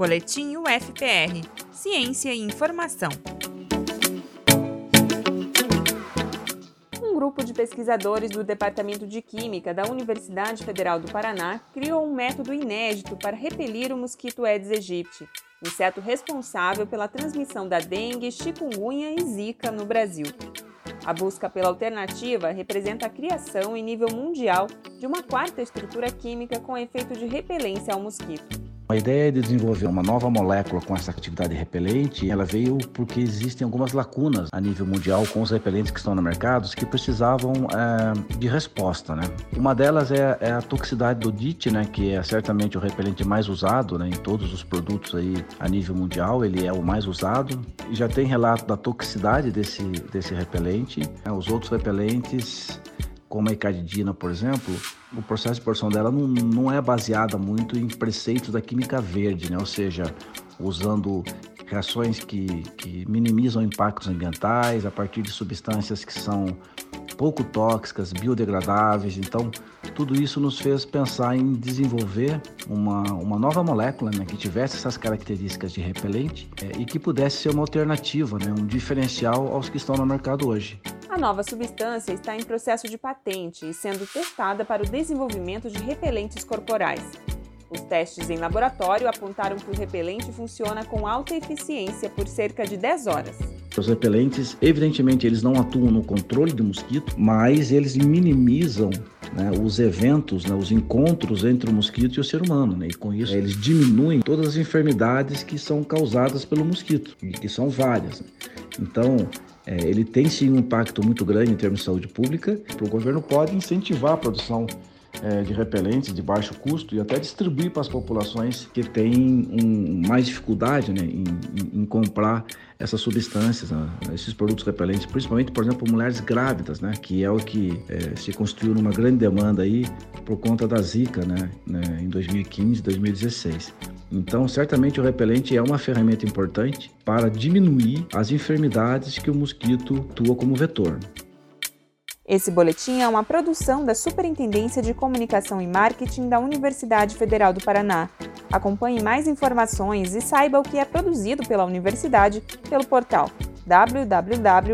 Boletim UFPR Ciência e Informação. Um grupo de pesquisadores do Departamento de Química da Universidade Federal do Paraná criou um método inédito para repelir o mosquito Aedes aegypti, inseto responsável pela transmissão da dengue, chikungunya e zika no Brasil. A busca pela alternativa representa a criação em nível mundial de uma quarta estrutura química com efeito de repelência ao mosquito. A ideia de desenvolver uma nova molécula com essa atividade repelente, ela veio porque existem algumas lacunas a nível mundial com os repelentes que estão no mercado que precisavam é, de resposta, né? Uma delas é, é, a toxicidade do DIT, né? Que é certamente o repelente mais usado, né? Em todos os produtos aí a nível mundial, ele é o mais usado. Já tem relato da toxicidade desse, desse repelente. Né? Os outros repelentes como a icardidina, por exemplo, o processo de produção dela não, não é baseada muito em preceitos da química verde, né? ou seja, usando reações que, que minimizam impactos ambientais a partir de substâncias que são pouco tóxicas, biodegradáveis. Então, tudo isso nos fez pensar em desenvolver uma, uma nova molécula né, que tivesse essas características de repelente é, e que pudesse ser uma alternativa, né, um diferencial aos que estão no mercado hoje. A nova substância está em processo de patente e sendo testada para o desenvolvimento de repelentes corporais. Os testes em laboratório apontaram que o repelente funciona com alta eficiência por cerca de 10 horas. Os repelentes, evidentemente, eles não atuam no controle do mosquito, mas eles minimizam né, os eventos, né, os encontros entre o mosquito e o ser humano. Né, e com isso, eles diminuem todas as enfermidades que são causadas pelo mosquito, e que são várias. Né. Então, é, ele tem sim um impacto muito grande em termos de saúde pública. O governo pode incentivar a produção é, de repelentes de baixo custo e até distribuir para as populações que têm um, mais dificuldade né, em, em, em, comprar essas substâncias, né, esses produtos repelentes, principalmente, por exemplo, mulheres grávidas, né, que é o que é, se construiu numa grande demanda aí por conta da Zika né, né em 2015 2016. Então, certamente o repelente é uma ferramenta importante para diminuir as enfermidades que o mosquito atua como vetor. Esse boletim é uma produção da Superintendência de Comunicação e Marketing da Universidade Federal do Paraná. Acompanhe mais informações e saiba o que é produzido pela universidade pelo portal www.ufpr.br.